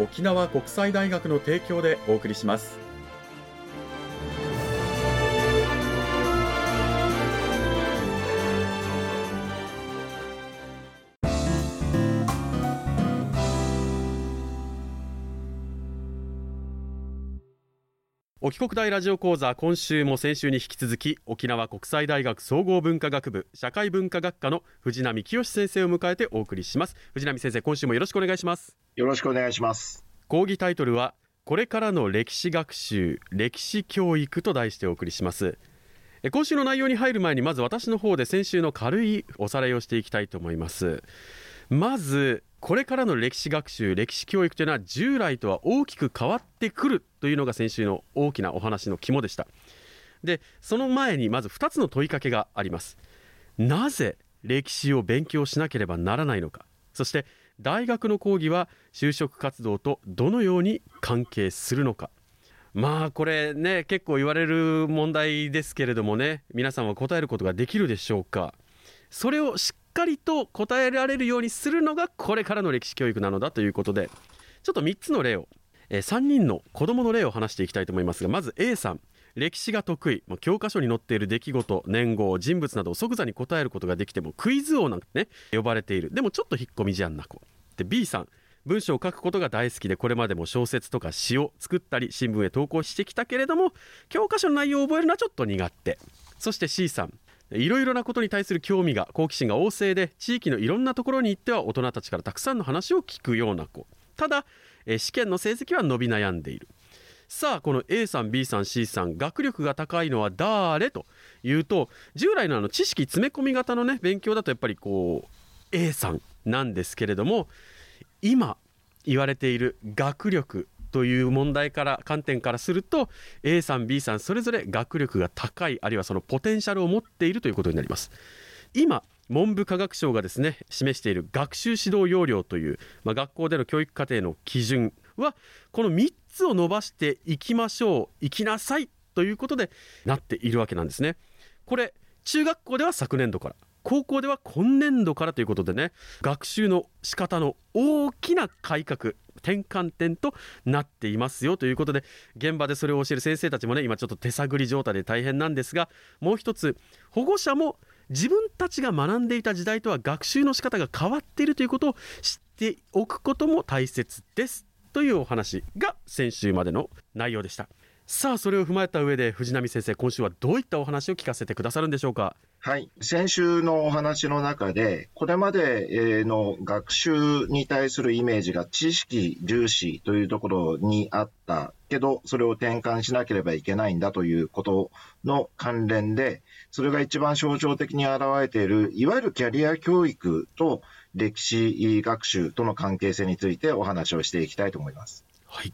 沖縄国際大学の提供でお送りします。沖国大ラジオ講座今週も先週に引き続き沖縄国際大学総合文化学部社会文化学科の藤波清先生を迎えてお送りします。藤波先生今週もよろしくお願いします。よろしくお願いします。講義タイトルはこれからの歴史学習歴史教育と題してお送りします。今週の内容に入る前にまず私の方で先週の軽いおさらいをしていきたいと思います。まずこれからの歴史学習歴史教育というのは従来とは大きく変わってくるというのが先週の大きなお話の肝でした。でその前にまず2つの問いかけがあります。なぜ歴史を勉強しなければならないのか。そして大学の講義は就職活動とどのように関係するのか。まあこれね結構言われる問題ですけれどもね皆さんは答えることができるでしょうか。それをしっっかりと答えられるようにするのがこれからの歴史教育なのだということでちょっと3つの例を、え、3人の子どもの例を話していきたいと思いますがまず A さん。歴史が得意教科書に載っている出来事年号人物などを即座に答えることができてもクイズ王なんてね呼ばれている。でもちょっと引っ込み思案な子。で B さん文章を書くことが大好きでこれまでも小説とか詩を作ったり新聞へ投稿してきたけれども教科書の内容を覚えるのはちょっと苦手そして C さん。いろいろなことに対する興味が好奇心が旺盛で地域のいろんなところに行っては大人たちからたくさんの話を聞くような子。ただ試験の成績は伸び悩んでいる。さあこの A さん B さん C さん学力が高いのは誰というと従来のあの知識詰め込み型のね勉強だとやっぱりこう A さんなんですけれども今言われている学力という問題から観点からすると A さん B さんそれぞれ学力が高いあるいはそのポテンシャルを持っているということになります。今文部科学省がですね示している学習指導要領という、まあ、学校での教育課程の基準はこの3つを伸ばしていきましょう行きなさいということでなっているわけなんですね。これ中学校では昨年度から。高校では今年度からということでね学習の仕方の大きな改革転換点となっていますよということで現場でそれを教える先生たちもね今ちょっと手探り状態で大変なんですがもう一つ保護者も自分たちが学んでいた時代とは学習の仕方が変わっているということを知っておくことも大切ですというお話が先週までの内容でした。さあそれを踏まえた上で藤波先生今週はどういったお話を聞かせてくださるんでしょうか？はい。先週のお話の中で、これまでの学習に対するイメージが知識重視というところにあったけど、それを転換しなければいけないんだということの関連で、それが一番象徴的に現れている、いわゆるキャリア教育と歴史学習との関係性についてお話をしていきたいと思います。はい。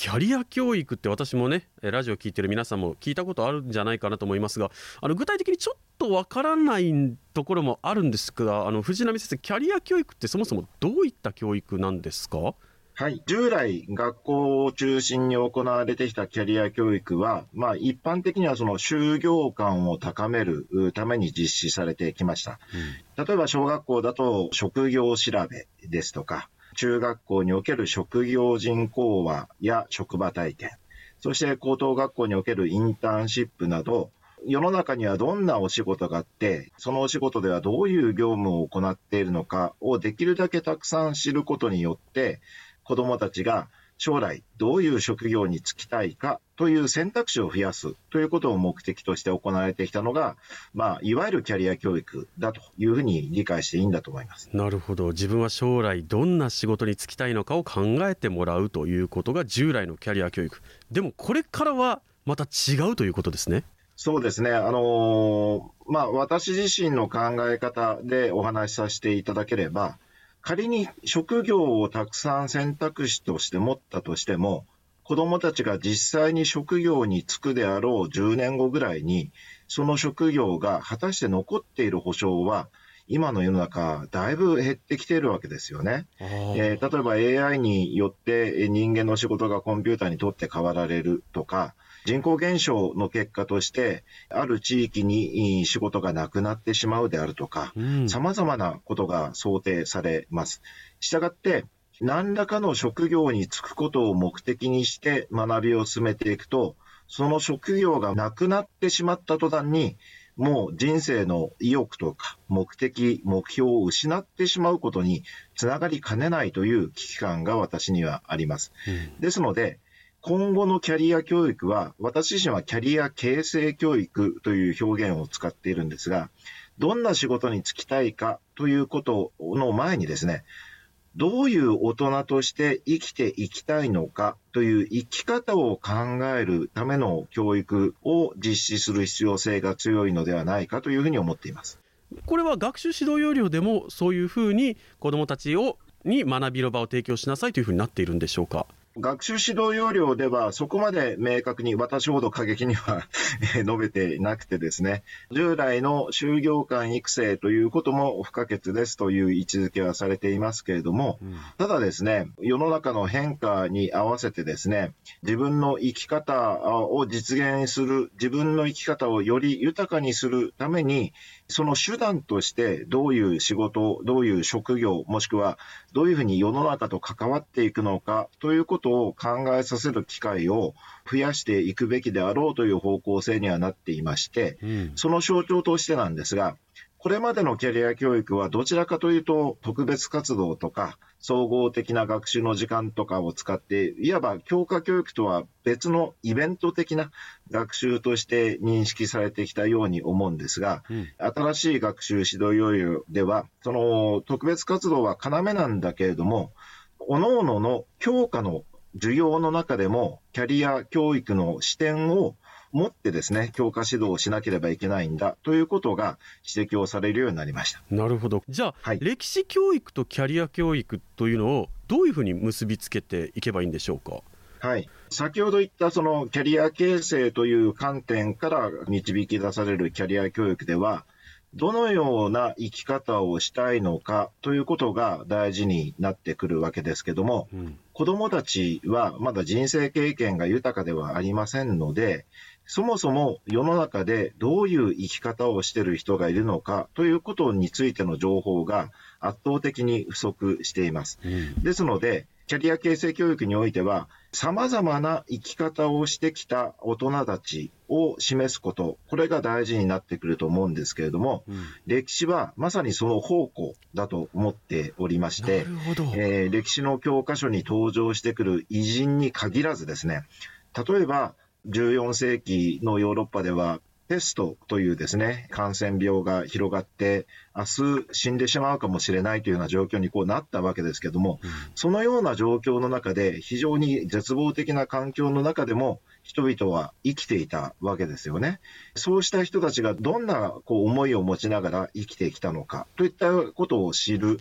キャリア教育って私もねラジオ聞いてる皆さんも聞いたことあるんじゃないかなと思いますがあの具体的にちょっとわからないところもあるんですがあの藤波先生キャリア教育ってそもそもどういった教育なんですか？はい。従来、学校を中心に行われてきたキャリア教育は、まあ、一般的にはその就業感を高めるために実施されてきました。うん、例えば、小学校だと職業調べですとか、中学校における職業人口話や職場体験、そして高等学校におけるインターンシップなど、世の中にはどんなお仕事があって、そのお仕事ではどういう業務を行っているのかをできるだけたくさん知ることによって、子どもたちが将来どういう職業に就きたいかという選択肢を増やすということを目的として行われてきたのが、まあ、いわゆるキャリア教育だというふうに理解していいんだと思いますなるほど自分は将来どんな仕事に就きたいのかを考えてもらうということが従来のキャリア教育でもこれからはまた違うということですね。そうですね。あのー、まあ、私自身の考え方でお話しさせていただければ、仮に職業をたくさん選択肢として持ったとしても、子供たちが実際に職業に就くであろう10年後ぐらいに、その職業が果たして残っている保証は、今の世の中、だいぶ減ってきているわけですよね。えー、例えば AI によって人間の仕事がコンピューターにとって変わられるとか、人口減少の結果として、ある地域に仕事がなくなってしまうであるとか、様々なことが想定されます。したがって、何らかの職業に就くことを目的にして学びを進めていくと、その職業がなくなってしまった途端に、もう人生の意欲とか目的、目標を失ってしまうことにつながりかねないという危機感が私にはあります。うん、ですので、今後のキャリア教育は、私自身はキャリア形成教育という表現を使っているんですが、どんな仕事に就きたいかということの前にですね、どういう大人として生きていきたいのかという生き方を考えるための教育を実施する必要性が強いのではないかというふうに思っています。これは学習指導要領でもそういうふうに子どもたちをに学びの場を提供しなさいというふうになっているんでしょうか？学習指導要領ではそこまで明確に私ほど過激には 述べていなくてですね、従来の就業間育成ということも不可欠ですという位置づけはされていますけれども、うん、ただですね、世の中の変化に合わせてですね、自分の生き方を実現する、自分の生き方をより豊かにするために、その手段としてどういう仕事、どういう職業、もしくはどういうふうに世の中と関わっていくのかということを考えさせる機会を増やしていくべきであろうという方向性にはなっていまして、うん、その象徴としてなんですが、これまでのキャリア教育はどちらかというと特別活動とか総合的な学習の時間とかを使って、いわば教科教育とは別のイベント的な学習として認識されてきたように思うんですが、うん、新しい学習指導要領では、その特別活動は要なんだけれども、各々の教科の授業の中でもキャリア教育の視点を持ってですね、強化指導をしなければいけないんだということが指摘をされるようになりました。なるほど。じゃあ、はい、歴史教育とキャリア教育というのをどういうふうに結びつけていけばいいんでしょうか？はい。先ほど言ったそのキャリア形成という観点から導き出されるキャリア教育では、どのような生き方をしたいのかということが大事になってくるわけですけども、うん、子供たちはまだ人生経験が豊かではありませんので、そもそも世の中でどういう生き方をしている人がいるのかということについての情報が圧倒的に不足しています。うん、ですので、キャリア形成教育においては、様々な生き方をしてきた大人たちを示すこと、これが大事になってくると思うんですけれども、うん、歴史はまさにその宝庫だと思っておりまして、えー、歴史の教科書に登場してくる偉人に限らずですね、例えば14世紀のヨーロッパではペストというですね、感染病が広がって、明日死んでしまうかもしれないというような状況にこうなったわけですけども、うん、そのような状況の中で、非常に絶望的な環境の中でも、人々は生きていたわけですよね。そうした人たちがどんなこう思いを持ちながら生きてきたのかといったことを知る。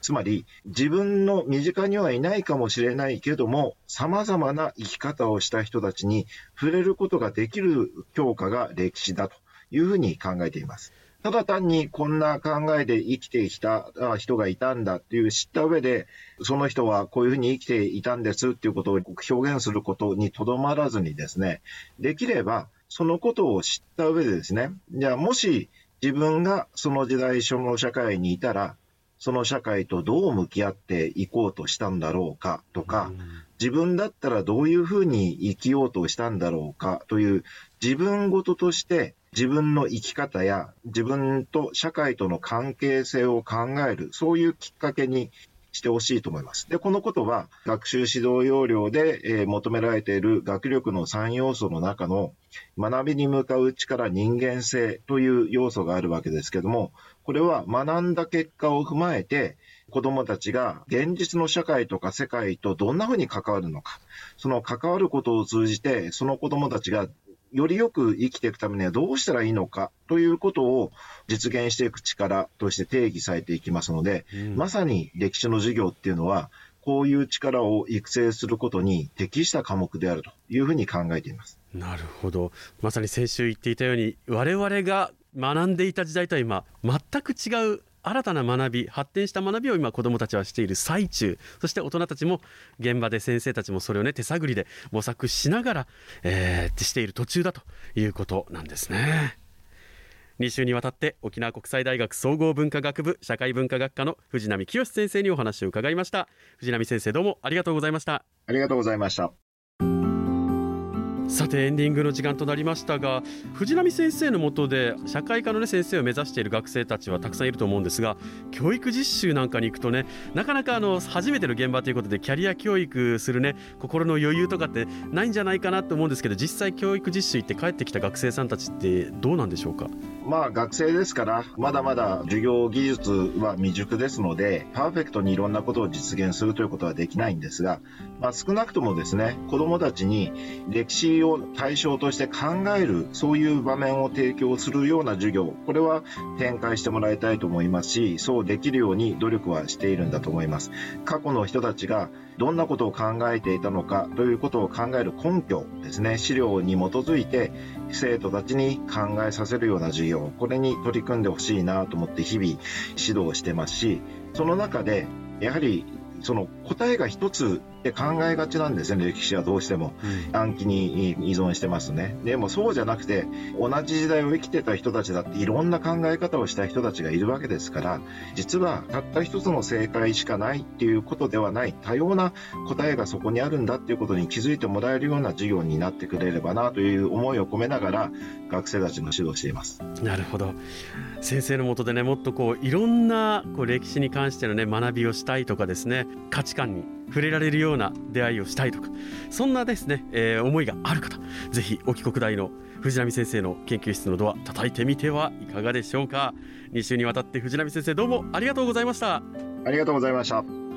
つまり自分の身近にはいないかもしれないけども、様々な生き方をした人たちに触れることができる教科が歴史だというふうに考えています。ただ単にこんな考えで生きてきた人がいたんだっていう知った上で、その人はこういうふうに生きていたんですっていうことを表現することにとどまらずにですね、できればそのことを知った上でですね、じゃあもし自分がその時代その社会にいたら、その社会とどう向き合っていこうとしたんだろうかとか、自分だったらどういうふうに生きようとしたんだろうかという自分ごととして自分の生き方や自分と社会との関係性を考える、そういうきっかけにしてほしいと思います。で、このことは学習指導要領で、えー、求められている学力の3要素の中の学びに向かう力人間性という要素があるわけですけども、これは学んだ結果を踏まえて、子供たちが現実の社会とか世界とどんなふうに関わるのか、その関わることを通じて、その子供たちがよりよく生きていくためにはどうしたらいいのかということを実現していく力として定義されていきますので、うん、まさに歴史の授業っていうのは、こういう力を育成することに適した科目であるというふうに考えています。なるほど。まさに先週言っていたように、我々が学んでいた時代とは今、全く違う新たな学び発展した学びを今子どもたちはしている最中。そして大人たちも現場で先生たちもそれをね手探りで模索しながら、えー、している途中だということなんですね。2週にわたって沖縄国際大学総合文化学部社会文化学科の藤波清先生にお話を伺いました。藤波先生どうもありがとうございました。ありがとうございました。さてエンディングの時間となりましたが藤波先生のもとで社会科の、ね、先生を目指している学生たちはたくさんいると思うんですが教育実習なんかに行くとねなかなかあの初めての現場ということでキャリア教育するね心の余裕とかってないんじゃないかなと思うんですけど実際教育実習行って帰ってきた学生さんたちってどうなんでしょうか？まあ学生ですからまだまだ授業技術は未熟ですのでパーフェクトにいろんなことを実現するということはできないんですが、まあ、少なくともですね子どもたちに歴史を対象として考える、そういう場面を提供するような授業、これは展開してもらいたいと思いますし、そうできるように努力はしているんだと思います。過去の人たちがどんなことを考えていたのかということを考える根拠ですね、資料に基づいて生徒たちに考えさせるような授業、これに取り組んでほしいなと思って日々指導してますし、その中でやはりその答えが一つって考えがちなんですね、歴史はどうしても。暗記に依存してますね。でもそうじゃなくて、同じ時代を生きてた人たちだっていろんな考え方をした人たちがいるわけですから、実はたった一つの正解しかないっていうことではない、多様な答えがそこにあるんだっていうことに気づいてもらえるような授業になってくれればなという思いを込めながら、学生たちの指導しています。なるほど。先生のもとでね、もっとこう、いろんなこう歴史に関してのね、学びをしたいとかですね、価値観に触れられるような出会いをしたいとかそんなですね、えー、思いがある方ぜひ沖国大の藤波先生の研究室のドア叩いてみてはいかがでしょうか。2週にわたって藤波先生どうもありがとうございました。ありがとうございました。